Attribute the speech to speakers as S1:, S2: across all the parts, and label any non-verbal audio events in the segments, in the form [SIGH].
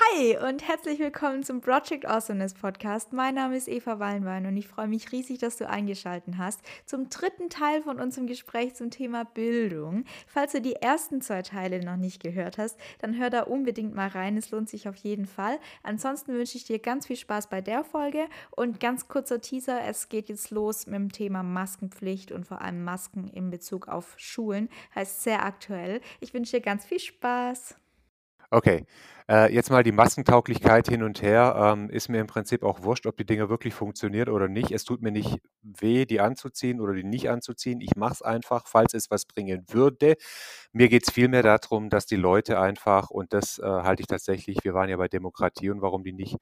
S1: Hi und herzlich willkommen zum Project Awesomeness Podcast. Mein Name ist Eva Wallenwein und ich freue mich riesig, dass du eingeschaltet hast zum dritten Teil von unserem Gespräch zum Thema Bildung. Falls du die ersten zwei Teile noch nicht gehört hast, dann hör da unbedingt mal rein. Es lohnt sich auf jeden Fall. Ansonsten wünsche ich dir ganz viel Spaß bei der Folge und ganz kurzer Teaser. Es geht jetzt los mit dem Thema Maskenpflicht und vor allem Masken in Bezug auf Schulen. Heißt sehr aktuell. Ich wünsche dir ganz viel Spaß.
S2: Okay, äh, jetzt mal die Maskentauglichkeit hin und her. Ähm, ist mir im Prinzip auch wurscht, ob die Dinge wirklich funktionieren oder nicht. Es tut mir nicht weh, die anzuziehen oder die nicht anzuziehen. Ich mache es einfach, falls es was bringen würde. Mir geht es vielmehr darum, dass die Leute einfach, und das äh, halte ich tatsächlich, wir waren ja bei Demokratie und warum die nicht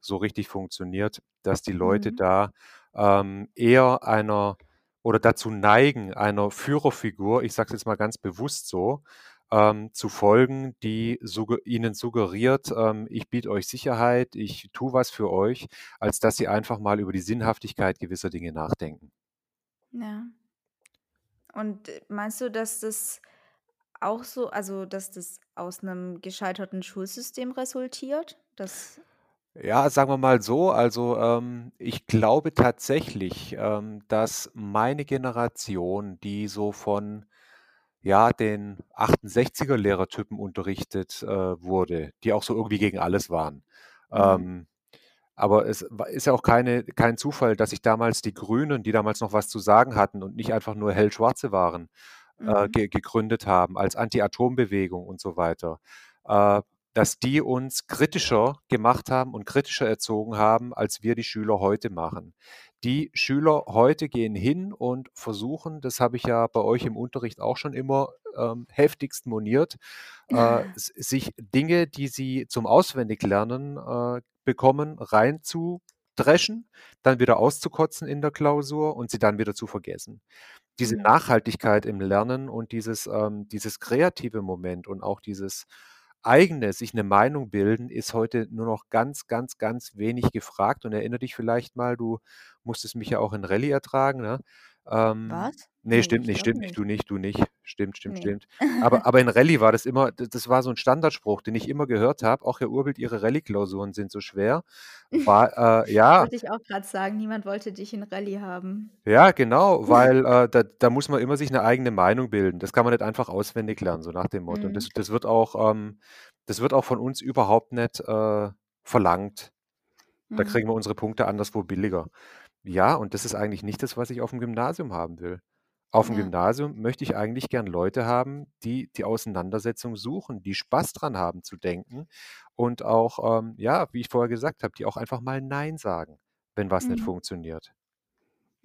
S2: so richtig funktioniert, dass die Leute Mhm. da ähm, eher einer oder dazu neigen, einer Führerfigur, ich sage es jetzt mal ganz bewusst so, ähm, zu folgen, die sugge ihnen suggeriert, ähm, ich biete euch Sicherheit, ich tue was für euch, als dass sie einfach mal über die Sinnhaftigkeit gewisser Dinge nachdenken.
S1: Ja. Und äh, meinst du, dass das auch so, also dass das aus einem gescheiterten Schulsystem resultiert? Dass
S2: ja, sagen wir mal so, also ähm, ich glaube tatsächlich, ähm, dass meine Generation, die so von ja, den 68er Lehrertypen unterrichtet, äh, wurde, die auch so irgendwie gegen alles waren. Mhm. Ähm, aber es ist ja auch keine kein Zufall, dass sich damals die Grünen, die damals noch was zu sagen hatten und nicht einfach nur Hellschwarze waren, äh, Mhm. ge gegründet haben als Anti-Atom-Bewegung und so weiter. Äh, dass die uns kritischer gemacht haben und kritischer erzogen haben, als wir die Schüler heute machen. Die Schüler heute gehen hin und versuchen, das habe ich ja bei euch im Unterricht auch schon immer ähm, heftigst moniert, äh, [LAUGHS] sich Dinge, die sie zum Auswendiglernen äh, bekommen, reinzudreschen, dann wieder auszukotzen in der Klausur und sie dann wieder zu vergessen. Diese mhm. Nachhaltigkeit im Lernen und dieses, ähm, dieses kreative Moment und auch dieses eigene, sich eine Meinung bilden, ist heute nur noch ganz, ganz, ganz wenig gefragt. Und erinnere dich vielleicht mal, du musstest mich ja auch in Rallye ertragen, ne? Ähm,
S1: Was?
S2: ne,
S1: Ne,
S2: stimmt
S1: ich
S2: nicht, stimmt nicht, du nicht, du nicht. Stimmt, stimmt,
S1: Ne.
S2: stimmt. Aber [LAUGHS] aber in Rallye war das immer das war so 'n Standardspruch, den ich immer gehört habe: „Ach, Herr Urbild, Ihre Rallye-Klausuren sind so schwer.“ War [LAUGHS] äh, ja.
S1: Wollte ich auch grad sagen, niemand wollte dich in Rallye haben.
S2: Ja, genau, [LAUGHS] weil, äh, da da muss man immer sich 'ne eigene Meinung bilden. Das kann man nicht einfach auswendig lernen, so nach dem Motto. Und das
S1: Mhm.
S2: das wird auch ähm, das wird auch von uns überhaupt nicht, äh, verlangt. Da
S1: Mhm.
S2: kriegen wir unsere Punkte anderswo billiger. Ja, und das ist eigentlich nicht das, was ich auf'm Gymnasium haben will. Auf'm
S1: Ja.
S2: Gymnasium möchte ich eigentlich gern Leute haben, die die Auseinandersetzung suchen, die Spaß dran haben zu denken und auch, ähm, ja, wie ich vorher gesagt habe, die auch einfach mal „Nein“ sagen, wenn was nicht
S1: Mhm.
S2: funktioniert.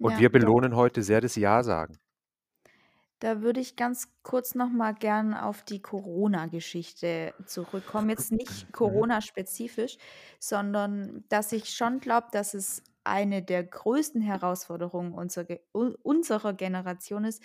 S2: Und
S1: Ja,
S2: wir
S1: da
S2: belohnen heute sehr das „Ja“ sagen.
S1: Da würde ich ganz kurz noch mal gern auf die Corona-Geschichte zurückkommen. Jetzt nicht [LAUGHS]
S2: Mhm.
S1: Corona-spezifisch, sondern dass ich schon glaube, dass es eine der größten Herausforderungen unser Ge u unserer Generation ist,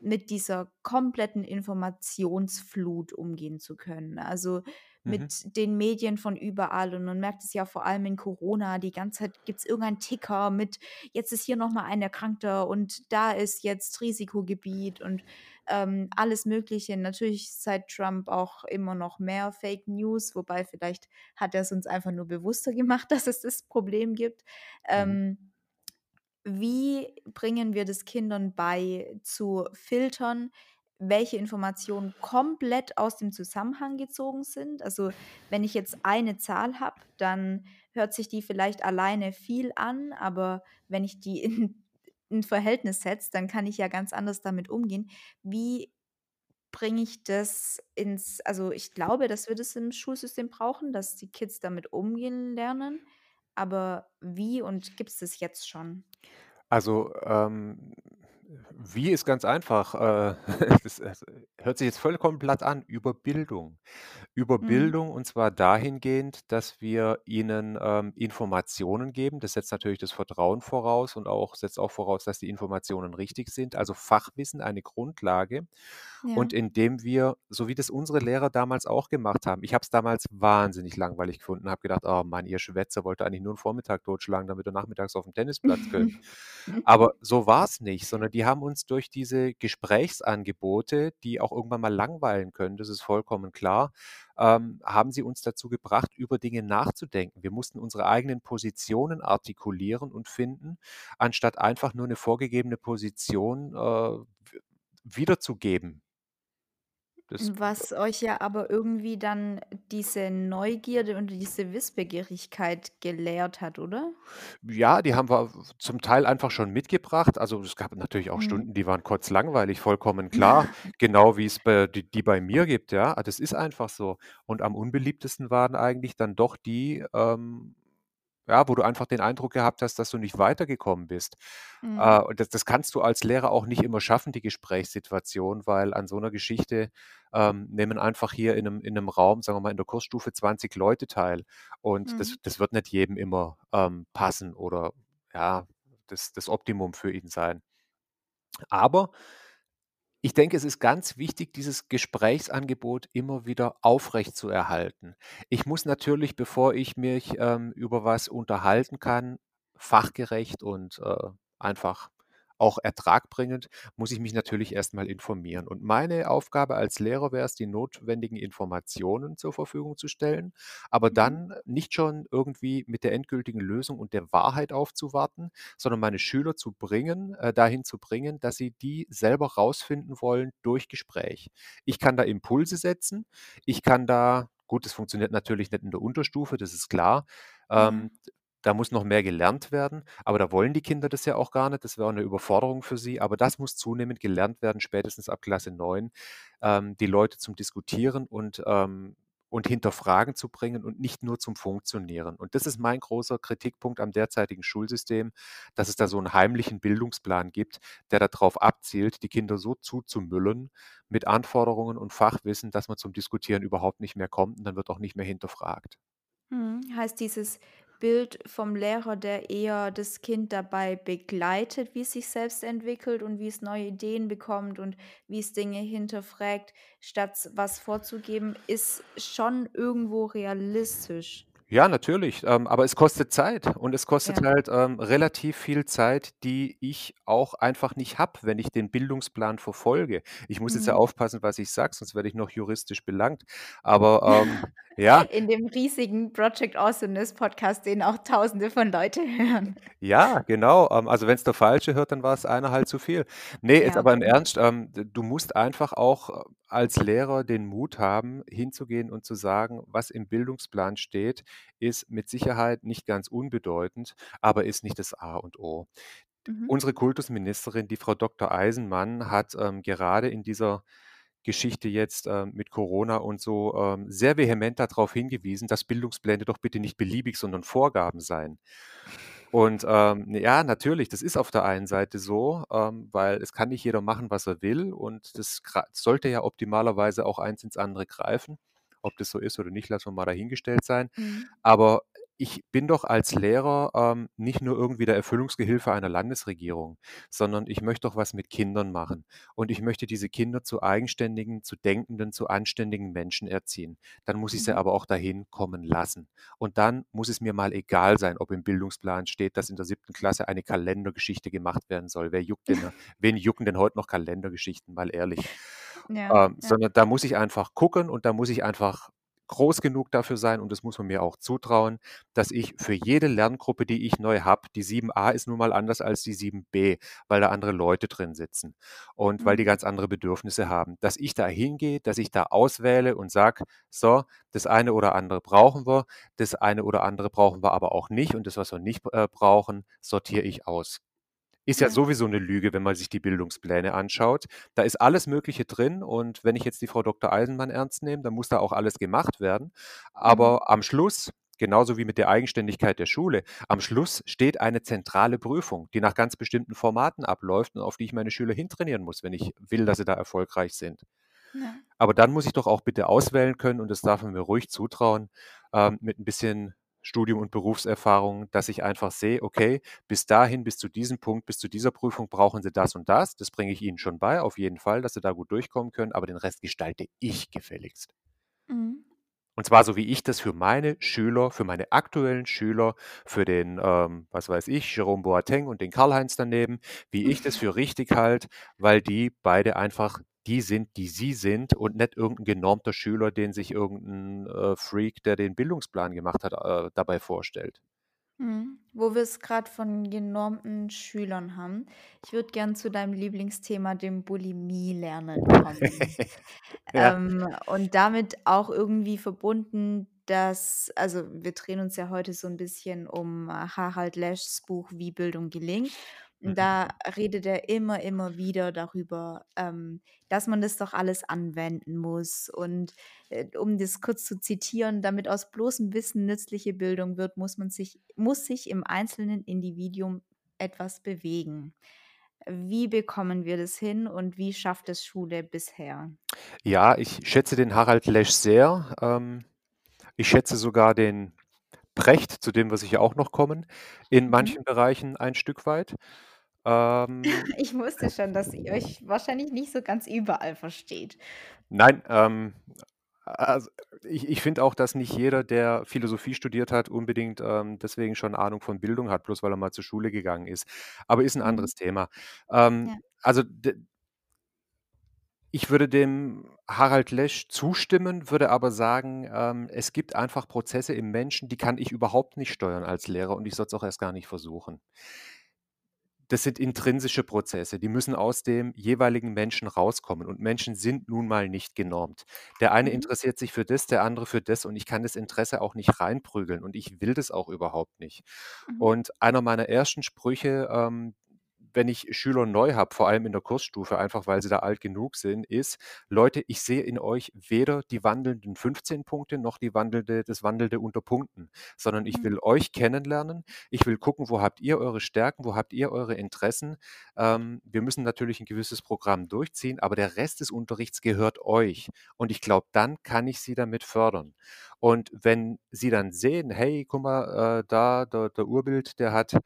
S1: mit dieser kompletten Informationsflut umgehen zu können. Also,
S2: Mhm.
S1: mit den Medien von überall und man merkt es ja vor allem in Corona, die ganze Zeit gibt's irgendeinen Ticker mit: „Jetzt ist hier noch mal ein Erkrankter und da ist jetzt Risikogebiet“ und, ähm, alles Mögliche. Natürlich seit Trump auch immer noch mehr Fake News, wobei vielleicht hat er's uns einfach nur bewusster gemacht, [LAUGHS] dass es das Problem gibt.
S2: Mhm.
S1: Ähm, wie bringen wir das Kindern bei, zu filtern, welche Informationen komplett aus dem Zusammenhang gezogen sind? Also, wenn ich jetzt eine Zahl habe, dann hört sich die vielleicht alleine viel an, aber wenn ich die in 'n Verhältnis setze, dann kann ich ja ganz anders damit umgehen. Wie bringe ich das ins also, ich glaube, dass wir das im Schulsystem brauchen, dass die Kids damit umgehen lernen, aber wie und gibt's das jetzt schon?
S2: Also, ähm, wie ist ganz einfach. Äh, [LAUGHS] das es hört sich jetzt vollkommen platt an, über Bildung. Über
S1: Mhm.
S2: Bildung und zwar dahingehend, dass wir ihnen, ähm, Informationen geben. Das setzt natürlich das Vertrauen voraus und auch setzt auch voraus, dass die Informationen richtig sind, also Fachwissen, eine Grundlage. und
S1: Ja.
S2: indem wir so wie das unsere Lehrer damals auch gemacht haben ich habe es damals wahnsinnig langweilig gefunden, habe gedacht: „Oh Mann, ihr Schwätzer, wollt eigentlich nur 'n Vormittag totschlagen, damit ihr nachmittags auf 'n Tennisplatz könnt?“ [LAUGHS] Aber so war's nicht, sondern die haben uns durch diese Gesprächsangebote, die auch irgendwann mal langweilen können, das ist vollkommen klar, ähm, haben sie uns dazu gebracht, über Dinge nachzudenken. Wir mussten unsere eigenen Positionen artikulieren und finden, anstatt einfach nur 'ne vorgegebene Position, äh, wiederzugeben. Das
S1: Was euch ja aber irgendwie dann diese Neugierde und diese Wissbegierigkeit gelehrt hat, oder?
S2: Ja, die haben wir zum Teil einfach schon mitgebracht. Also, es gab natürlich auch
S1: Mhm.
S2: Stunden, die waren kotzlangweilig, vollkommen [LAUGHS] klar, genau wie's bei die die bei mir gibt, ja. Ah, das ist einfach so. Und am unbeliebtesten waren eigentlich dann doch die, ähm, ja, wo du einfach den Eindruck gehabt hast, dass du nicht weitergekommen bist. Äh,
S1: Mhm.
S2: und das das kannst du als Lehrer auch nicht immer schaffen, die Gesprächssituation, weil an so 'ner Geschichte, ähm, nehmen einfach hier in 'nem in 'nem Raum, sagen wir mal, in der Kursstufe 20 Leute teil. Und das
S1: Mhm.
S2: das wird nicht jedem immer, ähm, passen oder, ja, das das Optimum für ihn sein. Aber ich denke, es ist ganz wichtig, dieses Gesprächsangebot immer wieder aufrechtzuerhalten. Ich muss natürlich, bevor ich mich, ähm, über was unterhalten kann, fachgerecht und, äh, einfach auch ertragbringend, muss ich mich natürlich erst mal informieren. Und meine Aufgabe als Lehrer wäre es, die notwendigen Informationen zur Verfügung zu stellen, aber
S1: Mhm.
S2: dann nicht schon irgendwie mit der endgültigen Lösung und der Wahrheit aufzuwarten, sondern meine Schüler zu bringen äh, dahin zu bringen, dass sie die selber rausfinden wollen durch Gespräch. Ich kann da Impulse setzen. Ich kann da gut, das funktioniert natürlich nicht in der Unterstufe, das ist klar. Ähm, d da muss noch mehr gelernt werden, aber da wollen die Kinder das ja auch gar nicht. Das wäre auch 'ne Überforderung für sie, aber das muss zunehmend gelernt werden, spätestens ab Klasse 9, ähm, die Leute zum Diskutieren und, ähm und Hinterfragen zu bringen und nicht nur zum Funktionieren. Und das ist mein großer Kritikpunkt am derzeitigen Schulsystem, dass es da so 'n heimlichen Bildungsplan gibt, der da drauf abzielt, die Kinder so zuzumüllen mit Anforderungen und Fachwissen, dass man zum Diskutieren überhaupt nicht mehr kommt und dann wird auch nicht mehr hinterfragt.
S1: Mhm. Heißt dieses Bild vom Lehrer, der eher das Kind dabei begleitet, wie es sich selbst entwickelt und wie es neue Ideen bekommt und wie es Dinge hinterfragt, statt was vorzugeben, ist schon irgendwo realistisch.
S2: Ja, natürlich, ähm, aber es kostet Zeit und es kostet
S1: Ja.
S2: halt, ähm, relativ viel Zeit, die ich auch einfach nicht habe, wenn ich den Bildungsplan verfolge. Ich muss jetzt ja
S1: Mhm.
S2: aufpassen, was ich sage, sonst werde ich noch juristisch belangt. Aber, ähm, [LAUGHS] [LAUGHS] ja [LAUGHS]
S1: In dem riesigen Project Awesomeness Podcast, den auch Tausende von Leute hören.
S2: Ja, genau. Ähm, also, wenn's der Falsche hört, dann war's einer halt zu viel. Ne, jetzt
S1: Ja,
S2: aber im. Ernst, ähm, du musst einfach auch als Lehrer den Mut haben, hinzugehen und zu sagen: „Was im Bildungsplan steht, ist mit Sicherheit nicht ganz unbedeutend, aber ist nicht das A und O.“
S1: Mhm.
S2: Unsere Kultusministerin, die Frau Doktor Eisenmann, hat, ähm, gerade in dieser Geschichte jetzt, ähm, mit Corona und so, ähm, sehr vehement da drauf hingewiesen, dass Bildungspläne doch bitte nicht beliebig, sondern Vorgaben seien. Und, ähm, ja, natürlich, das ist auf der einen Seite so, ähm, weil es kann nicht jeder machen, was er will und das sollte ja optimalerweise auch eins ins andere greifen. Ob das so ist oder nicht, lassen wir mal dahingestellt sein.
S1: Mhm.
S2: Aber ich bin doch als Lehrer, ähm, nicht nur irgendwie der Erfüllungsgehilfe einer Landesregierung, sondern ich möchte doch was mit Kindern machen. Und ich möchte diese Kinder zu eigenständigen, zu denkenden, zu anständigen Menschen erziehen. Dann muss ich sie
S1: Mhm.
S2: aber auch dahin kommen lassen. Und dann muss es mir mal egal sein, ob im Bildungsplan steht, dass in der 7. Klasse eine Kalendergeschichte gemacht werden soll. Wer juckt denn [LAUGHS] wen jucken denn heute noch Kalendergeschichten, mal ehrlich.
S1: Ja,
S2: Ähm,
S1: ja.
S2: sondern da muss ich einfach gucken und da muss ich einfach groß genug dafür sein und das muss man mir auch zutrauen, dass ich für jede Lerngruppe, die ich neu habe die 7a ist nun mal anders als die 7b, weil da andere Leute drin sitzen und weil die
S1: Mhm.
S2: ganz andere Bedürfnisse haben, dass ich da hingehe, dass ich da auswähle und sage: „So, das eine oder andere brauchen wir, das eine oder andere brauchen wir aber auch nicht und das, was wir nicht, äh, brauchen, sortiere ich aus.“ Ist ja sowieso 'ne Lüge, wenn man sich die Bildungspläne anschaut. Da ist alles Mögliche drin und wenn ich jetzt die Frau Doktor Eisenmann ernst nehme, dann muss da auch alles gemacht werden.
S1: Mhm.
S2: Aber am Schluss, genauso wie mit der Eigenständigkeit der Schule, am Schluss steht eine zentrale Prüfung, die nach ganz bestimmten Formaten abläuft und auf die ich meine Schüler hintrainieren muss, wenn ich will, dass sie da erfolgreich sind.
S1: Ja.
S2: Aber dann muss ich doch auch bitte auswählen können und das darf man mir ruhig zutrauen, ähm, mit 'n bisschen Studium und Berufserfahrung, dass ich einfach sehe, okay, bis dahin, bis zu diesem Punkt, bis zu dieser Prüfung brauchen Sie das und das. Das bringe ich Ihnen schon bei, auf jeden Fall, dass Sie da gut durchkommen können, aber den Rest gestalte ich gefälligst.
S1: Mhm.
S2: Und zwar so, wie ich das für meine Schüler, für meine aktuellen Schüler, für den, ähm, was weiß ich, Jerome Boateng und den Karl-Heinz daneben, wie ich das für richtig halte, weil die beide einfach die sind, die sie sind und nicht irgendein genormter Schüler, den sich irgendein äh, Freak, der den Bildungsplan gemacht hat, äh, dabei vorstellt.
S1: Mhm. Wo wir es gerade von genormten Schülern haben. Ich würde gern zu deinem Lieblingsthema, dem Bulimie-Lernen kommen. [LAUGHS]
S2: Ja.
S1: Ähm, und damit auch irgendwie verbunden, dass also, wir drehen uns ja heute so ein bisschen um äh, Harald Leschs Buch „Wie Bildung gelingt“.
S2: Mhm.
S1: da redet er immer, immer wieder darüber, ähm, dass man das doch alles anwenden muss. Und, äh, um das kurz zu zitieren: „Damit aus bloßem Wissen nützliche Bildung wird, muss man sich muss sich im einzelnen Individuum etwas bewegen.“ Wie bekommen wir das hin und wie schafft es Schule bisher?
S2: Ja, ich schätze den Harald Lesch sehr. Ähm, ich schätze sogar den Precht, zu dem wir sicher auch noch kommen, in
S1: Mhm.
S2: manchen Bereichen ein Stück weit. Ähm, [LAUGHS]
S1: Ich wusste schon, dass ihr euch wahrscheinlich nicht so ganz überall versteht.
S2: nein, ähm, also, ich ich finde auch, dass nicht jeder, der Philosophie studiert hat, unbedingt, ähm, deswegen schon Ahnung von Bildung hat, bloß weil er mal zur Schule gegangen ist. Aber ist 'n
S1: Mhm.
S2: anderes Thema. Ähm,
S1: Ja.
S2: also, d ich würde dem Harald Lesch zustimmen, würde aber sagen, ähm, es gibt einfach Prozesse im Menschen, die kann ich überhaupt nicht steuern als Lehrer und ich soll's auch erst gar nicht versuchen. Das sind intrinsische Prozesse, die müssen aus dem jeweiligen Menschen rauskommen und Menschen sind nun mal nicht genormt. Der eine
S1: Mhm.
S2: interessiert sich für das, der andere für das und ich kann das Interesse auch nicht reinprügeln und ich will das auch überhaupt nicht.
S1: Mhm.
S2: Und einer meiner ersten Sprüche, ähm, wenn ich Schüler neu habe, vor allem in der Kursstufe, einfach weil sie da alt genug sind, ist: „Leute, ich sehe in euch weder die wandelnden 15 Punkte noch die wandelnde das wandelnde Unterpunkten, sondern ich
S1: Mhm.
S2: will euch kennenlernen. Ich will gucken, wo habt ihr eure Stärken, wo habt ihr eure Interessen. Ähm, wir müssen natürlich ein gewisses Programm durchziehen, aber der Rest des Unterrichts gehört euch. Und ich glaube, dann kann ich sie damit fördern. Und wenn sie dann sehen: „Hey, guck mal, äh, da der der Urbild, der hat,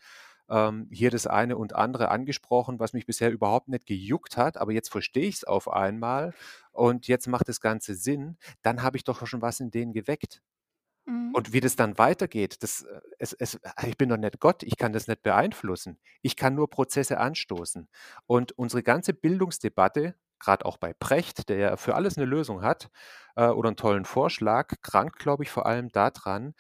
S2: ähm, hier das eine und andere angesprochen, was mich bisher überhaupt nicht gejuckt hat, aber jetzt verstehe ich es auf einmal und jetzt macht das Ganze Sinn“, dann habe ich doch schon was in denen geweckt.
S1: Mhm.
S2: Und wie das dann weitergeht, das, äh es es ich bin doch nicht Gott, ich kann das nicht beeinflussen. Ich kann nur Prozesse anstoßen. Und unsere ganze Bildungsdebatte, grad auch bei Precht, der ja für alles 'ne Lösung hat, äh, oder 'n tollen Vorschlag, krankt, glaube ich, vor allem da dran,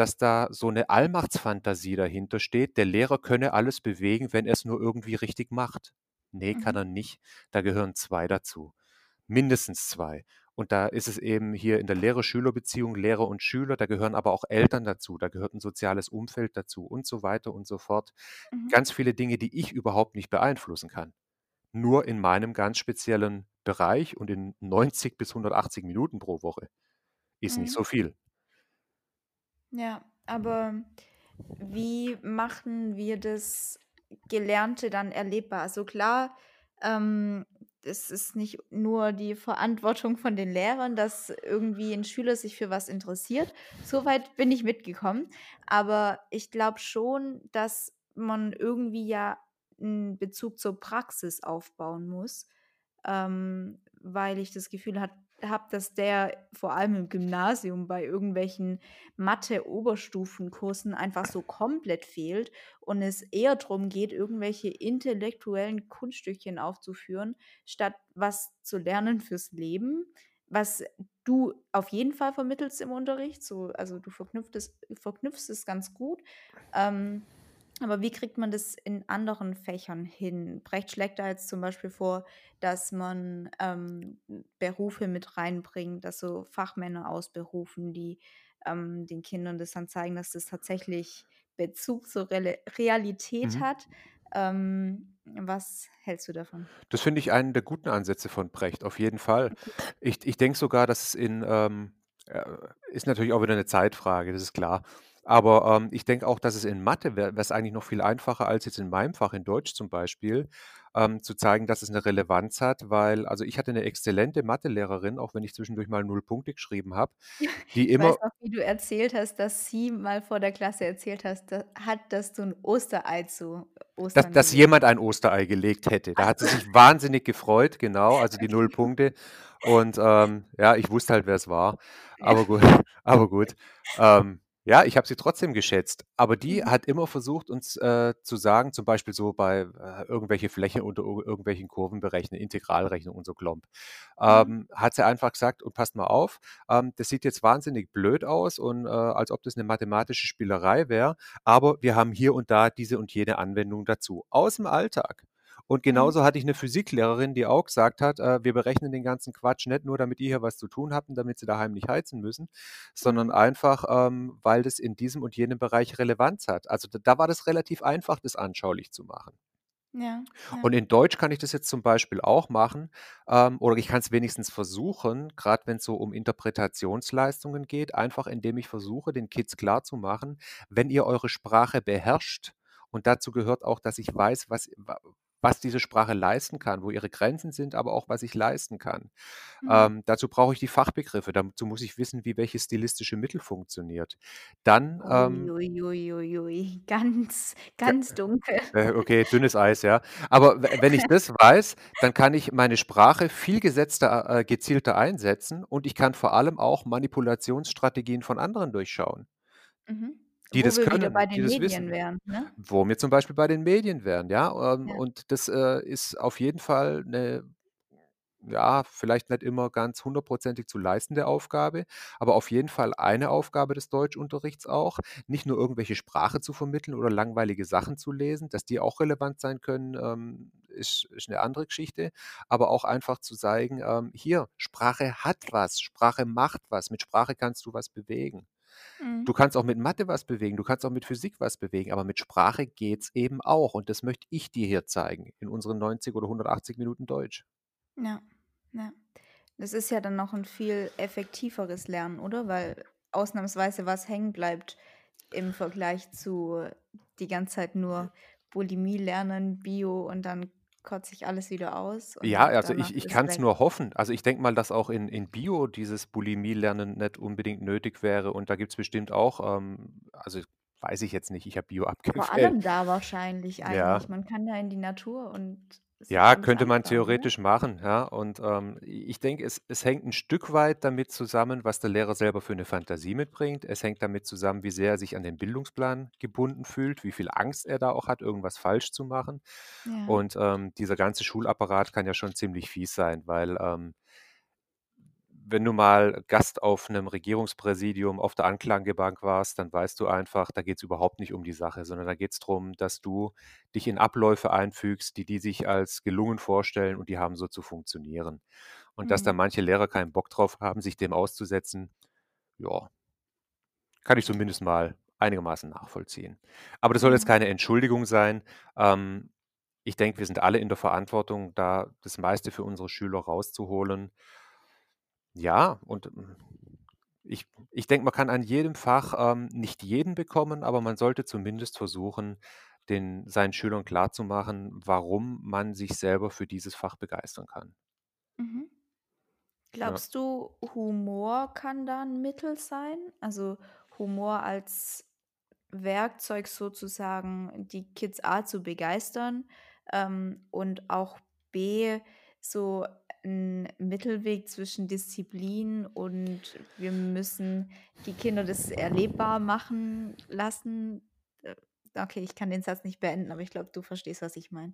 S2: dass da so 'ne Allmachtsfantasie dahinter steht, der Lehrer könne alles bewegen, wenn er's nur irgendwie richtig macht. Ne, kann
S1: Mhm.
S2: er nicht. Da gehören 2 dazu, mindestens 2. Und da ist es eben hier in der Lehrer-Schüler-Beziehung, Lehrer und Schüler, da gehören aber auch Eltern dazu, da gehört 'n soziales Umfeld dazu und so weiter und so fort.
S1: Mhm.
S2: Ganz viele Dinge, die ich überhaupt nicht beeinflussen kann. Nur in meinem ganz speziellen Bereich und in 90 bis 180 Minuten pro Woche. Ist nicht
S1: Mhm.
S2: so viel.
S1: Ja, aber wie machen wir das Gelernte dann erlebbar? Also klar, ähm, es ist nicht nur die Verantwortung von den Lehrern, dass irgendwie ein Schüler sich für was interessiert. So weit bin ich mitgekommen. Aber ich glaube schon, dass man irgendwie ja 'n Bezug zur Praxis aufbauen muss, ähm, weil ich das Gefühl habe, dass der vor allem im Gymnasium bei irgendwelchen Mathe-Oberstufenkursen einfach so komplett fehlt und es eher drum geht, irgendwelche intellektuellen Kunststückchen aufzuführen, statt was zu lernen fürs Leben, was du auf jeden Fall vermittelst im Unterricht, so also, du verknüpft es verknüpfst es ganz gut. Ähm, aber wie kriegt man das in anderen Fächern hin? Brecht schlägt da jetzt zum Beispiel vor, dass man, ähm, Berufe mit reinbringt, also Fachmänner ausberufen, die, ähm, den Kindern das dann zeigen, dass das tatsächlich Bezug zur Rele Realität
S2: Mhm.
S1: hat. Ähm, was hältst du davon?
S2: Das finde ich einen der guten Ansätze von Brecht, auf jeden Fall. Ich ich denke sogar, dass es in, ähm äh, ist natürlich auch wieder 'ne Zeitfrage, das ist klar. Aber, ähm, ich denke auch, dass es in Mathe wäre wäre es eigentlich noch viel einfacher als jetzt in meinem Fach, in Deutsch zum Beispiel, ähm, zu zeigen, dass es 'ne Relevanz hat, weil also, ich hatte 'ne exzellente Mathelehrerin, auch wenn ich zwischendurch mal 0 Punkte geschrieben habe, [LAUGHS] die
S1: Ich weiß
S2: immer
S1: noch, wie du erzählt hast, dass sie mal vor der Klasse erzählt hast da hat, dass du 'n Osterei zu
S2: Dass
S1: Ostern
S2: dass
S1: gelegt
S2: jemand ein Osterei gelegt hätte. Da
S1: Ach
S2: hat sie sich [LAUGHS] wahnsinnig gefreut, genau, also die 0
S1: Okay. [LAUGHS]
S2: Punkte. Und, ähm, ja, ich wusste halt, wer's war.
S1: Ja.
S2: Aber gut aber gut. Ähm, ja, ich habe sie trotzdem geschätzt. Aber die
S1: Mhm.
S2: hat immer versucht, uns, äh, zu sagen zum Beispiel so bei, äh, irgendwelche Fläche unter ir irgendwelchen Kurven berechnen, Integralrechnung und so Klomp.
S1: Mhm.
S2: Ähm, hat sie einfach gesagt: „Und passt mal auf, ähm, das sieht jetzt wahnsinnig blöd aus und, äh, als ob das 'ne mathematische Spielerei wäre, aber wir haben hier und da diese und jene Anwendung dazu aus'm Alltag.“ Und
S1: Mhm.
S2: genauso hatte ich 'ne Physiklehrerin, die auch gesagt hat: „Äh, wir berechnen den ganzen Quatsch nicht nur, damit ihr hier was zu tun habt und damit sie daheim nicht heizen müssen, sondern einfach, ähm, weil das in diesem und jenem Bereich Relevanz hat.“ Also, d da war das relativ einfach, das anschaulich zu machen.
S1: Ja, ja.
S2: Und in Deutsch kann ich das jetzt zum Beispiel auch machen, ähm, oder ich kann's wenigstens versuchen, grad wenn's so um Interpretationsleistungen geht, einfach indem ich versuche, den Kids klarzumachen: „Wenn ihr eure Sprache beherrscht und dazu gehört auch, dass ich weiß, was wa was diese Sprache leisten kann, wo ihre Grenzen sind, aber auch, was ich leisten kann.
S1: Mhm.
S2: Ähm, dazu brauche ich die Fachbegriffe, dazu muss ich wissen, wie welches stilistische Mittel funktioniert.“ Dann, ähm
S1: ui, ui, ui, ui, ganz, ganz dunkel.
S2: äh, [LAUGHS] okay, dünnes Eis, ja. Aber we wenn ich das weiß, dann kann ich meine Sprache viel gesetzter äh, gezielter einsetzen und ich kann vor allem auch Manipulationsstrategien von anderen durchschauen
S1: Mhm.
S2: Die
S1: Wo
S2: das
S1: wir wieder bei
S2: können,
S1: den Medien
S2: wissen.
S1: wären, ne?
S2: Wo wir zum Beispiel bei den Medien wären, ja, ähm,
S1: Ja.
S2: und das, äh, ist auf jeden Fall 'ne ja, vielleicht nicht immer ganz hundertprozentig zu leistende Aufgabe, aber auf jeden Fall eine Aufgabe des Deutschunterrichts auch, nicht nur irgendwelche Sprache zu vermitteln oder langweilige Sachen zu lesen, dass die auch relevant sein können, ähm, ist ist 'ne andere Geschichte, aber auch einfach zu zeigen, ähm: „Hier, Sprache hat was, Sprache macht was, mit Sprache kannst du was bewegen.
S1: Mhm.
S2: Du kannst auch mit Mathe was bewegen, du kannst auch mit Physik was bewegen, aber mit Sprache geht's eben auch und das möchte ich dir hier zeigen in unseren 90 oder 180 Minuten Deutsch.“
S1: Ja, ja. Das ist ja dann noch 'n viel effektiveres Lernen, oder? Weil ausnahmsweise was hängen bleibt im Vergleich zu die ganze Zeit nur Bulimie lernen, Bio und dann kotze ich alles wieder aus
S2: Ja,
S1: und
S2: also
S1: danach
S2: ich ich
S1: ist
S2: kann's
S1: weg.
S2: nur hoffen. Also, ich denke mal, dass auch in in Bio dieses Bulimie-Lernen nicht unbedingt nötig wäre und da gibt's bestimmt auch, ähm also, weiß ich jetzt nicht, ich habe Bio
S1: Vor
S2: abgewählt.
S1: allem da wahrscheinlich
S2: Ja.
S1: eigentlich. Man kann ja in die Natur und
S2: Ja, könnte man
S1: anschauen, oder?
S2: theoretisch machen, ja, und, ähm, ich denke, es es hängt 'n Stück weit damit zusammen, was der Lehrer selber für 'ne Fantasie mitbringt. Es hängt damit zusammen, wie sehr er sich an den Bildungsplan gebunden fühlt, wie viel Angst er da auch hat, irgendwas falsch zu machen.
S1: Ja.
S2: Und, ähm, dieser ganze Schulapparat kann ja schon ziemlich fies sein, weil, ähm wenn du mal Gast auf 'nem Regierungspräsidium auf der Anklagebank warst, dann weißt du einfach, da geht's überhaupt nicht um die Sache, sondern da geht's drum, dass du dich in Abläufe einfügst, die die sich als gelungen vorstellen und die haben so zu funktionieren. Und dass da
S1: Mhm.
S2: manche Lehrer keinen Bock drauf haben, sich dem auszusetzen, ja kann ich zumindest mal einigermaßen nachvollziehen. Aber das soll jetzt
S1: Ja.
S2: keine Entschuldigung sein. Ähm, ich denke, wir sind alle in der Verantwortung, da das meiste für unsere Schüler rauszuholen. Ja, und, hm, ich ich denke, man kann an jedem Fach, ähm, nicht jeden bekommen, aber man sollte zumindest versuchen, den seinen Schülern klarzumachen, warum man sich selber für dieses Fach begeistern kann.
S1: Mhm.
S2: Ja.
S1: Glaubst du, Humor kann da 'n Mittel sein? Also, Humor als Werkzeug sozusagen, die Kids A zu begeistern, ähm, und auch B so 'n Mittelweg zwischen Disziplin und wir müssen die Kinder das erlebbar machen lassen? Äh, okay, ich kann den Satz nicht beenden, aber ich glaube, du verstehst, was ich meine.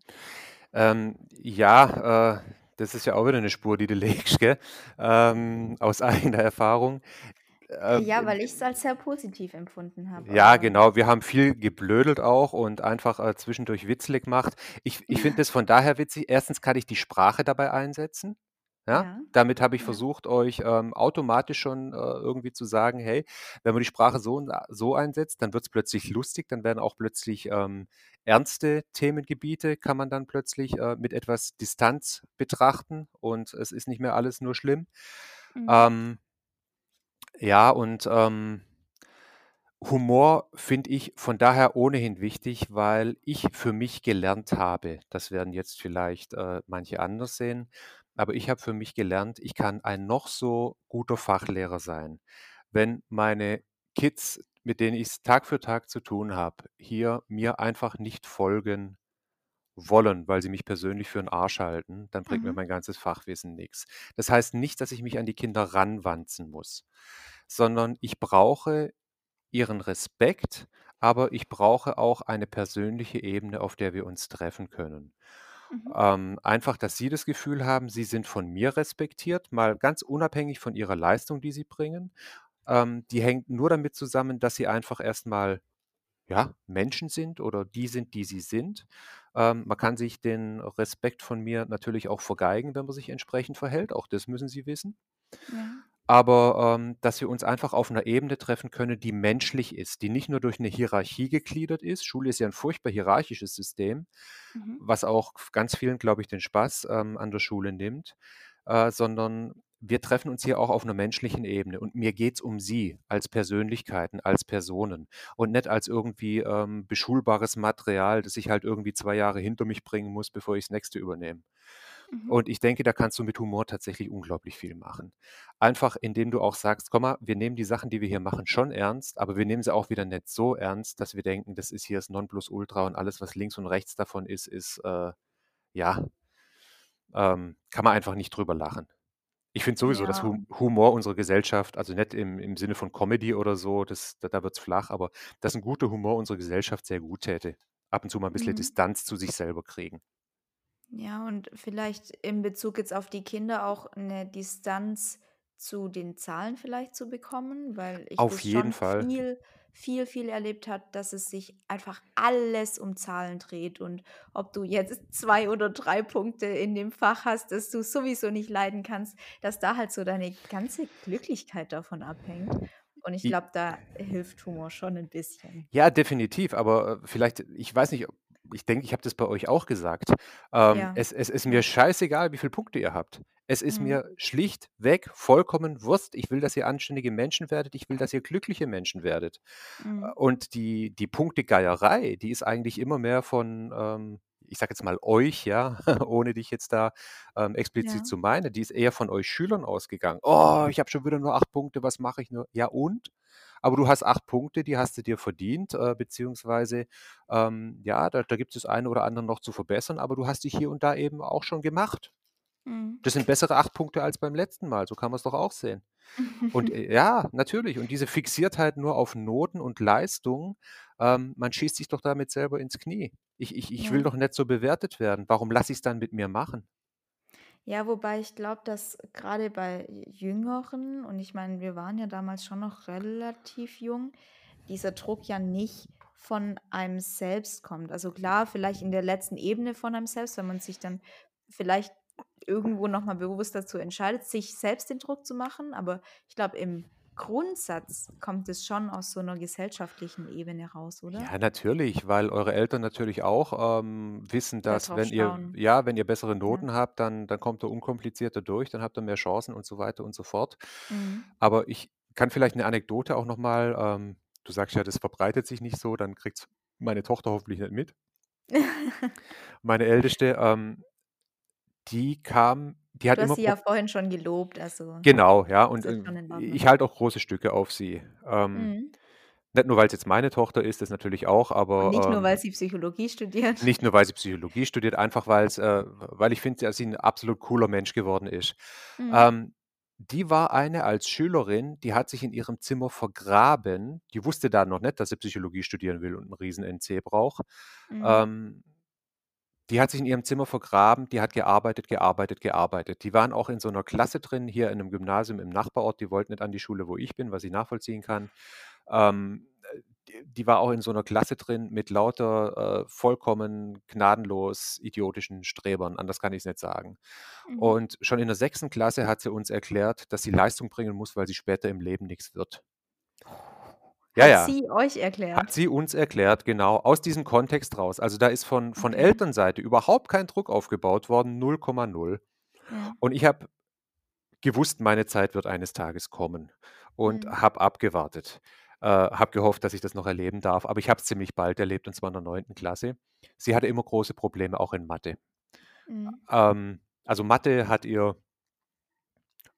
S2: Ähm, ja, äh, das ist ja auch wieder 'ne Spur, die du [LAUGHS] legst, ähm, aus eigener Erfahrung.
S1: Äh,
S2: Äh,
S1: ja, weil ich's als sehr positiv empfunden habe,
S2: Ja, genau, wir haben viel geblödelt auch und einfach, äh, zwischendurch Witzle gemacht. Ich ich finde das [LAUGHS] von daher witzig, 1. kann ich die Sprache dabei einsetzen, ja?
S1: Ja,
S2: Damit habe ich
S1: ja.
S2: versucht, euch, ähm, automatisch schon, äh, irgendwie zu sagen: „Hey, wenn man die Sprache so und a so einsetzt, dann wird's plötzlich lustig, dann werden auch plötzlich, ähm, ernste Themengebiete kann man dann plötzlich, äh, mit etwas Distanz betrachten und es ist nicht mehr alles nur schlimm.“
S1: Mhm.
S2: Ähm ja, und, ähm Humor finde ich von daher ohnehin wichtig, weil ich für mich gelernt habe das werden jetzt vielleicht, äh, manche anders sehen, aber ich habe für mich gelernt, ich kann ein noch so guter Fachlehrer sein. Wenn meine Kids, mit denen ich's Tag für Tag zu tun habe, hier mir einfach nicht folgen wollen, weil sie mich persönlich für 'n Arsch halten, dann bringt mir
S1: Mhm.
S2: mein ganzes Fachwissen nix. Das heißt nicht, dass ich mich an die Kinder ranwanzen muss, sondern ich brauche ihren Respekt, aber ich brauche auch eine persönliche Ebene, auf der wir uns treffen können.
S1: Mhm.
S2: Ähm, einfach, dass sie das Gefühl haben, sie sind von mir respektiert, mal ganz unabhängig von ihrer Leistung, die sie bringen. Ähm, die hängt nur damit zusammen, dass sie einfach erst mal, ja, Menschen sind oder die sind, die sie sind. Ähm, man kann sich den Respekt von mir natürlich auch vergeigen, wenn man sich entsprechend verhält, auch das müssen sie wissen.
S1: Ja.
S2: Aber, ähm, dass wir uns einfach auf 'ner Ebene treffen können, die menschlich ist, die nicht nur durch 'ne Hierarchie gegliedert ist. Schule ist ja 'n furchtbar hierarchisches System,
S1: Mhm.
S2: was auch ganz vielen, glaube ich, den Spaß, ähm, an der Schule nimmt, äh, sondern wir treffen uns hier auch auf 'ner menschlichen Ebene und mir geht's um sie als Persönlichkeiten, als Personen und nicht als irgendwie, ähm, beschulbares Material, das ich halt irgendwie 2 Jahre hinter mich bringen muss, bevor ich das Nächste übernehme.
S1: Mhm.
S2: Und ich denke, da kannst du mit Humor tatsächlich unglaublich viel machen. Einfach, indem du auch sagst: „Guck mal, wir nehmen die Sachen, die wir hier machen, schon ernst, aber wir nehmen sie auch wieder nicht so ernst, dass wir denken, das ist hier das Nonplusultra und alles, was links und rechts davon ist, ist, äh, ja ähm, kann man einfach nicht drüber lachen.“ Ich finde sowieso, dass
S1: Ja,
S2: Hu Humor unserer Gesellschaft also nicht im im Sinne von Comedy oder so, das da da wird's flach, aber dass 'n guter Humor unserer Gesellschaft sehr gut täte. Ab und zu mal 'n bisschen
S1: Mhm.
S2: Distanz zu sich selber kriegen.
S1: Ja, und vielleicht in Bezug jetzt auf die Kinder auch 'ne Distanz zu den Zahlen vielleicht zu bekommen, weil ich
S2: Auf
S1: das
S2: jeden
S1: schon
S2: Fall.
S1: viel, viel, viel erlebt habe, dass es sich einfach alles um Zahlen dreht und ob du jetzt [LAUGHS] 2 oder 3 Punkte in dem Fach hast, das du sowieso nicht leiden kannst, dass da halt so deine ganze Glücklichkeit davon abhängt. Und ich glaube, da hilft Humor schon 'n bisschen.
S2: Ja, definitiv, aber, äh, vielleicht ich weiß nicht, ob ich denke, ich habe das bei euch auch gesagt. Ähm,
S1: Ja,
S2: es es ist mir scheißegal, wie viel Punkte ihr habt. Es ist
S1: Mhm.
S2: mir schlichtweg vollkommen Wurst. Ich will, dass ihr anständige Menschen werdet. Ich will, dass ihr glückliche Menschen werdet. Äh,
S1: Mhm.
S2: und die die Punktegeierei, die ist eigentlich immer mehr von, ähm, ich sage jetzt mal euch, ja, [LAUGHS] ohne dich jetzt da, ähm, explizit
S1: Ja.
S2: zu meinen, die ist eher von euch Schülern ausgegangen. „Oh, ich habe schon wieder nur 8 Punkte, was mache ich nur?“ Ja und? Aber du hast 8 Punkte, die hast du dir verdient, äh, beziehungsweise, ähm, ja, da da gibt's das eine oder andere noch zu verbessern, aber du hast die hier und da eben auch schon gemacht.
S1: Mhm.
S2: Das sind bessere 8 Punkte als beim letzten Mal, so kann man's doch auch sehen. Und, [LAUGHS] äh, ja, natürlich und diese Fixiertheit nur auf Noten und Leistung, ähm, man schießt sich doch damit selber ins Knie. Ich ich ich will
S1: Ja.
S2: doch nicht so bewertet werden. Warum lasse ich's dann mit mir machen?
S1: Ja, wobei ich glaube, dass grade bei Jüngeren und ich meine, wir waren ja damals schon noch relativ jung, dieser Druck ja nicht von einem selbst kommt. Also klar, vielleicht in der letzten Ebene von einem selbst, wenn man sich dann vielleicht irgendwo noch mal bewusst dazu entscheidet, sich selbst den Druck zu machen, aber ich glaube, im Grundsatz kommt es schon aus so 'ner gesellschaftlichen Ebene raus, oder?
S2: Ja, natürlich, weil eure Eltern natürlich auch, ähm, wissen,
S1: Da
S2: dass wenn ihr ja, wenn ihr bessere
S1: Ja.
S2: Noten habt, dann dann kommt ihr unkomplizierter durch, dann habt ihr mehr Chancen und so weiter und so fort.
S1: Mhm.
S2: Aber ich kann vielleicht 'ne Anekdote auch noch mal ähm, du sagst ja, das verbreitet sich nicht so, dann kriegt's meine Tochter hoffentlich nicht mit. [LAUGHS] Meine Älteste, ähm, die kam die hat
S1: Du hast
S2: immer
S1: sie ja vorhin schon gelobt, also
S2: Genau, ja,
S1: das
S2: und,
S1: ist
S2: ähm,
S1: in
S2: ich
S1: Ordnung.
S2: halte auch große Stücke auf sie. Ähm,
S1: Mhm.
S2: nicht nur, weil's jetzt meine Tochter ist, das natürlich auch,
S1: Und nicht
S2: aber,
S1: nur, weil
S2: ähm
S1: sie Psychologie studiert.
S2: nicht nur, weil sie Psychologie studiert, einfach weil's äh, weil ich finde, dass sie 'n absolut cooler Mensch geworden ist.
S1: Mhm.
S2: Ähm, die war eine als Schülerin, die hat sich in ihrem Zimmer vergraben. Die wusste da noch nicht, dass sie Psychologie studieren will und 'n riesen NC braucht.
S1: Mhm.
S2: Ähm, die hat sich in ihrem Zimmer vergraben, die hat gearbeitet, gearbeitet, gearbeitet. Die waren auch in so 'ner Klasse drin hier in 'nem Gymnasium im Nachbarort. Die wollten nicht an die Schule, wo ich bin, was ich nachvollziehen kann. Ähm, äh, d die war auch in so 'ner Klasse drin mit lauter, äh, vollkommen gnadenlos idiotischen Strebern, anders kann ich's nicht sagen.
S1: Mhm.
S2: Und schon in der 6. Klasse hat sie uns erklärt, dass sie Leistung bringen muss, weil sie später im Leben nix wird. Ja,
S1: Hat
S2: ja,
S1: sie euch
S2: hat
S1: erklärt?
S2: sie uns erklärt, genau, aus diesem Kontext raus. Also, da ist von von
S1: Okay.
S2: Elternseite überhaupt kein Druck aufgebaut worden, 0,0.
S1: Ja.
S2: Und ich habe gewusst, meine Zeit wird eines Tages kommen und
S1: Mhm.
S2: habe abgewartet. Äh, habe gehofft, dass ich das noch erleben darf, aber ich habe es ziemlich bald erlebt, und zwar in der 9. Klasse. Sie hatte immer große Probleme, auch in Mathe.
S1: Mhm.
S2: Ähm, also Mathe hat ihr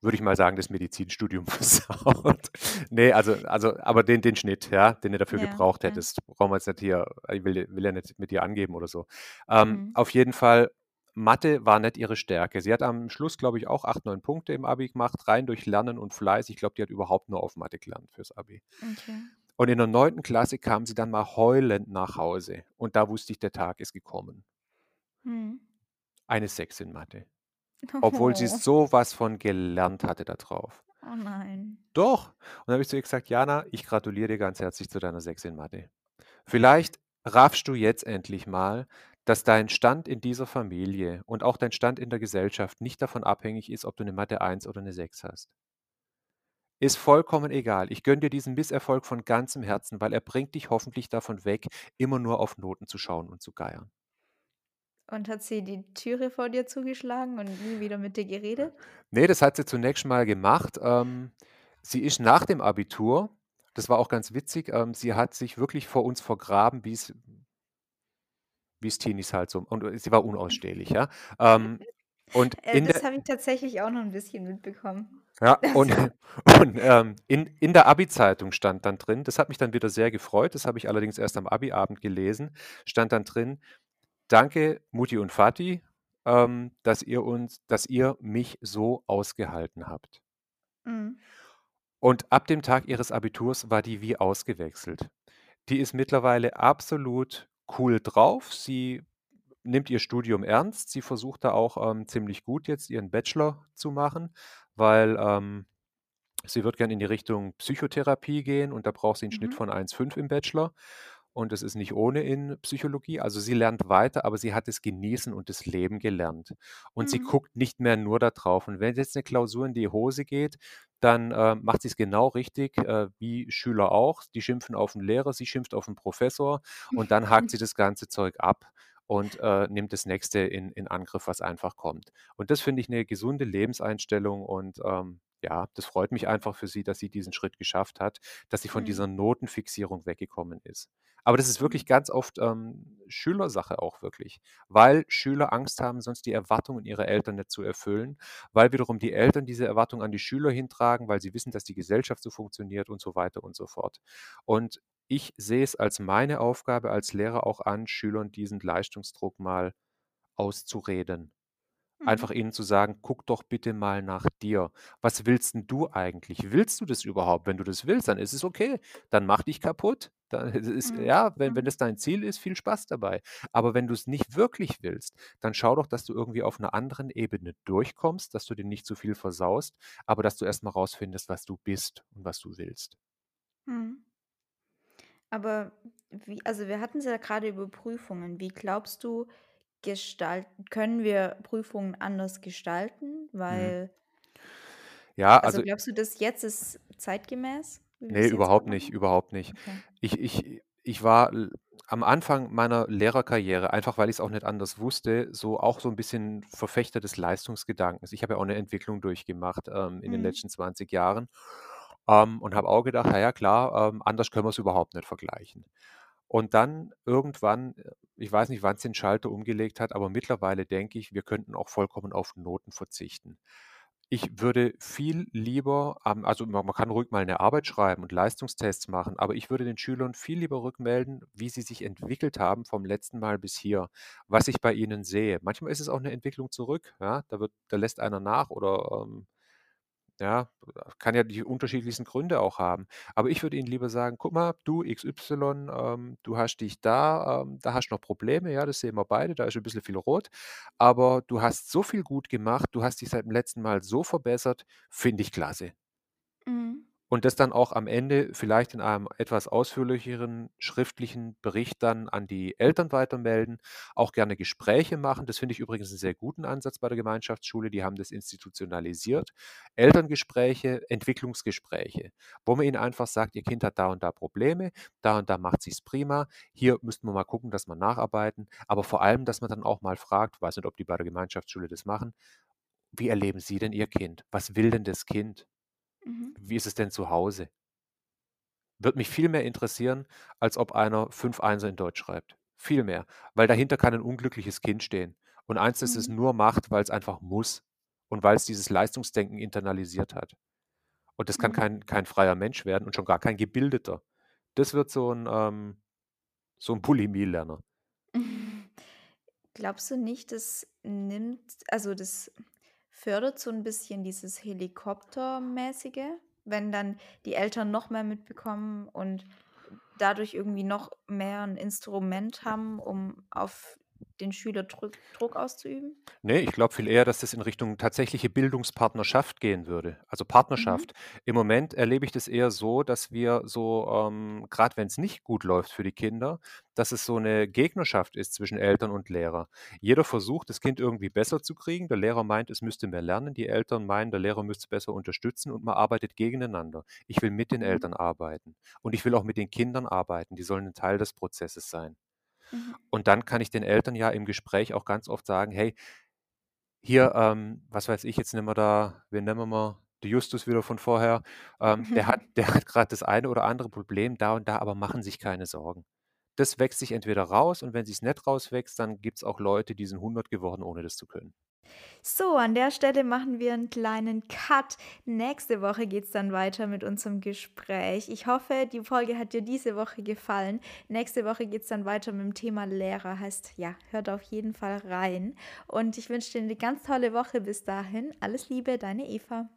S2: würde ich mal sagen, das Medizinstudium [LAUGHS] versaut. Ne, also also aber den den Schnitt, ja, den du dafür
S1: Ja,
S2: gebraucht
S1: ja.
S2: hättest, brauchen wir jetzt nicht hier ich will will ja nicht mit dir angeben oder so. Ähm,
S1: Mhm.
S2: auf jeden Fall, Mathe war nicht ihre Stärke. Sie hat am Schluss, glaube ich, auch 8, 9 Punkte im Abi gemacht, rein durch Lernen und Fleiß. Ich glaube, die hat überhaupt nur auf Mathe gelernt fürs Abi.
S1: Okay.
S2: Und in der 9. Klasse kam sie dann mal heulend nach Hause und da wusste ich, der Tag ist gekommen.
S1: Mhm.
S2: Eine 6 in Mathe. Obwohl sie [LAUGHS]
S1: Oh.
S2: so was von gelernt hatte da drauf.
S1: Oh nein.
S2: Doch. Und dann habe ich zu ihr gesagt: „Jana, ich gratuliere dir ganz herzlich zu deiner 6 in Mathe. Vielleicht raffst du jetzt endlich mal, dass dein Stand in dieser Familie und auch dein Stand in der Gesellschaft nicht davon abhängig ist, ob du 'ne Mathe 1 oder 'ne 6 hast.“ Ist vollkommen egal. Ich gönne dir diesen Misserfolg von ganzem Herzen, weil er bringt dich hoffentlich davon weg, immer nur auf Noten zu schauen und zu geiern.
S1: Und hat sie die Türe vor dir zugeschlagen und nie wieder mit dir geredet?
S2: Ne, das hat sie zunächst mal gemacht. Ähm, sie ist nach dem Abitur das war auch ganz witzig, ähm, sie hat sich wirklich vor uns vergraben, wie's wie's Teenies halt so und sie war unausstehlich, ja? Ähm, und
S1: Äh, das habe ich tatsächlich auch noch 'n bisschen mitbekommen.
S2: Ja, und [LAUGHS] und, ähm, in in der Abi-Zeitung stand dann drin das hat mich dann wieder sehr gefreut, das habe ich allerdings erst am Abi-Abend gelesen, stand dann drin: „Danke Mutti und Vati, ähm, dass ihr uns dass ihr mich so ausgehalten habt.“
S1: Mhm.
S2: Und ab dem Tag ihres Abiturs war die wie ausgewechselt. Die ist mittlerweile absolut cool drauf. Sie nimmt ihr Studium ernst. Sie versucht da auch, ähm, ziemlich gut jetzt ihren Bachelor zu machen, weil, ähm, sie würde gern in die Richtung Psychotherapie gehen und da braucht sie 'n Schnitt
S1: Mhm.
S2: von 1,5 im Bachelor und das ist nicht ohne in Psychologie. Also, sie lernt weiter, aber sie hat das Genießen und das Leben gelernt. Und sie
S1: Mhm.
S2: guckt nicht mehr nur da drauf. Und wenn jetzt 'ne Klausur in die Hose geht, dann, äh, macht sie's genau richtig, äh, wie Schüler auch. Die schimpfen auf 'n Lehrer, sie schimpft auf 'n Professor und dann hakt sie [LAUGHS] das ganze Zeug ab und, äh, nimmt das Nächste in in Angriff, was einfach kommt. Und das finde ich 'ne gesunde Lebenseinstellung und, ähm, ja, das freut mich einfach für sie, dass sie diesen Schritt geschafft hat, dass sie von
S1: Mhm.
S2: dieser Notenfixierung weggekommen ist. Aber das ist
S1: Mhm.
S2: wirklich ganz oft, ähm, Schülersache auch wirklich, weil Schüler Angst haben, sonst die Erwartungen ihrer Eltern nicht zu erfüllen, weil wiederum die Eltern diese Erwartungen an die Schüler hintragen, weil sie wissen, dass die Gesellschaft so funktioniert und so weiter und so fort. Und ich sehe es als meine Aufgabe als Lehrer auch an, Schülern diesen Leistungsdruck mal auszureden. Einfach
S1: Mhm.
S2: ihnen zu sagen: „Guck doch bitte mal nach dir. Was willst 'n du eigentlich? Willst du das überhaupt? Wenn du das willst, dann ist es okay. Dann mach dich kaputt. Da es ist
S1: Mhm.
S2: ja, wenn wenn
S1: Mhm.
S2: das dein Ziel ist, viel Spaß dabei. Aber wenn du's nicht wirklich willst, dann schau doch, dass du irgendwie auf 'ner anderen Ebene durchkommst, dass du dir nicht zu viel versaust, aber dass du erst mal rausfindest, was du bist und was du willst.“
S1: Mhm. Aber wie also, wir hatten's ja grade über Prüfungen. Wie glaubst du, gestalten können wir Prüfungen anders gestalten?
S2: Mhm.
S1: Weil
S2: Ja,
S1: also,
S2: also
S1: glaubst du, das jetzt ist zeitgemäß,
S2: Ne,
S1: jetzt
S2: überhaupt nicht, überhaupt nicht.
S1: Okay.
S2: Ich ich ich war am Anfang meiner Lehrerkarriere, einfach weil ich's auch nicht anders wusste, so auch so 'n bisschen Verfechter des Leistungsgedankens. Ich habe ja auch 'ne Entwicklung durchgemacht, ähm, in den
S1: Mhm.
S2: letzten 20 Jahren, ähm, und habe auch gedacht: „Na ja, klar, ähm, anders können wir's überhaupt nicht vergleichen.“ Und dann irgendwann äh, ich weiß nicht, wann's den Schalter umgelegt hat, aber mittlerweile denke ich, wir könnten auch vollkommen auf Noten verzichten. Ich würde viel lieber also, ma man kann ruhig mal 'ne Arbeit schreiben und Leistungstests machen, aber ich würde den Schülern viel lieber rückmelden, wie sie sich entwickelt haben vom letzten Mal bis hier, was ich bei ihnen sehe. Manchmal ist es auch 'ne Entwicklung zurück, ja? Da wird da lässt einer nach oder, ähm, ja, kann ja die unterschiedlichsten Gründe auch haben. Aber ich würde ihnen lieber sagen: „Guck mal, du XY, ähm, du hast dich da ähm, da hast noch Probleme, ja, das sehen wir beide, da ist 'n bisschen viel rot. Aber du hast so viel gut gemacht, du hast dich seit dem letzten Mal so verbessert, finde ich klasse.“
S1: Mhm.
S2: Und das dann auch am Ende vielleicht in einem etwas ausführlicheren schriftlichen Bericht dann an die Eltern weitermelden, auch gerne Gespräche machen. Das finde ich übrigens 'n sehr guten Ansatz bei der Gemeinschaftsschule, die haben das institutionalisiert. Elterngespräche, Entwicklungsgespräche, wo man ihnen einfach sagt: „Ihr Kind hat da und da Probleme, da und da macht sich's prima. Hier müssten wir mal gucken, dass wir nacharbeiten.“ Aber vor allem, dass man dann auch mal fragt weiß nicht, ob die bei der Gemeinschaftsschule das machen: „Wie erleben Sie denn Ihr Kind? Was will denn das Kind?
S1: Mhm.
S2: Wie ist es denn zu Hause?“ Würde mich viel mehr interessieren, als ob einer 5 Einser in Deutsch schreibt. Viel mehr, weil dahinter kann 'n unglückliches Kind stehen und eins, das es
S1: Mhm.
S2: nur macht, weil's einfach muss und weil's dieses Leistungsdenken internalisiert hat. Und das kann
S1: Mhm.
S2: kein kein freier Mensch werden und schon gar kein gebildeter. Das wird so 'n ähm, so 'n Bulimie-Lerner. [LAUGHS]
S1: Glaubst du nicht, das nimmt also, das fördert so 'n bisschen dieses Helikoptermäßige, wenn dann die Eltern noch mehr mitbekommen und dadurch irgendwie noch mehr 'n Instrument haben, um auf den Schüler Drück Druck auszuüben?
S2: Ne, ich glaube viel eher, dass das in Richtung tatsächliche Bildungspartnerschaft gehen würde, also
S1: Mhm.
S2: Partnerschaft. Im Moment erlebe ich das eher so, dass wir so, ähm, grad wenn's nicht gut läuft für die Kinder, dass es so 'ne Gegnerschaft ist zwischen Eltern und Lehrer. Jeder versucht, das Kind irgendwie besser zu kriegen. Der Lehrer meint, es müsste mehr lernen. Die Eltern meinen, der Lehrer müsste es besser unterstützen und man arbeitet gegeneinander. Ich will mit den
S1: Mhm.
S2: Eltern arbeiten und ich will auch mit den Kindern arbeiten. Die sollen 'n Teil des Prozesses sein.
S1: Mhm.
S2: Und dann kann ich den Eltern ja im Gespräch auch ganz oft sagen: „Hey“ „hier, ähm, was weiß ich, jetzt nehmen wir da wen nehmen wir mal? Den Justus wieder von vorher. Ähm, der hat [LAUGHS] der hat grad das eine oder andere Problem da und da, aber machen sich keine Sorgen. Das wächst sich entweder raus und wenn sich's nicht rauswächst, dann gibt's auch Leute, die sind 100 geworden, ohne das zu können.“
S1: So, an der Stelle machen wir 'n kleinen Cut. Nächste Woche geht's dann weiter mit unserem Gespräch. Ich hoffe, die Folge hat dir diese Woche gefallen. Nächste Woche geht's dann weiter mit'm Thema Lehrer. Heißt, ja, hör da auf jeden Fall rein und ich wünsche dir 'ne ganz tolle Woche bis dahin. Alles Liebe, deine Eva.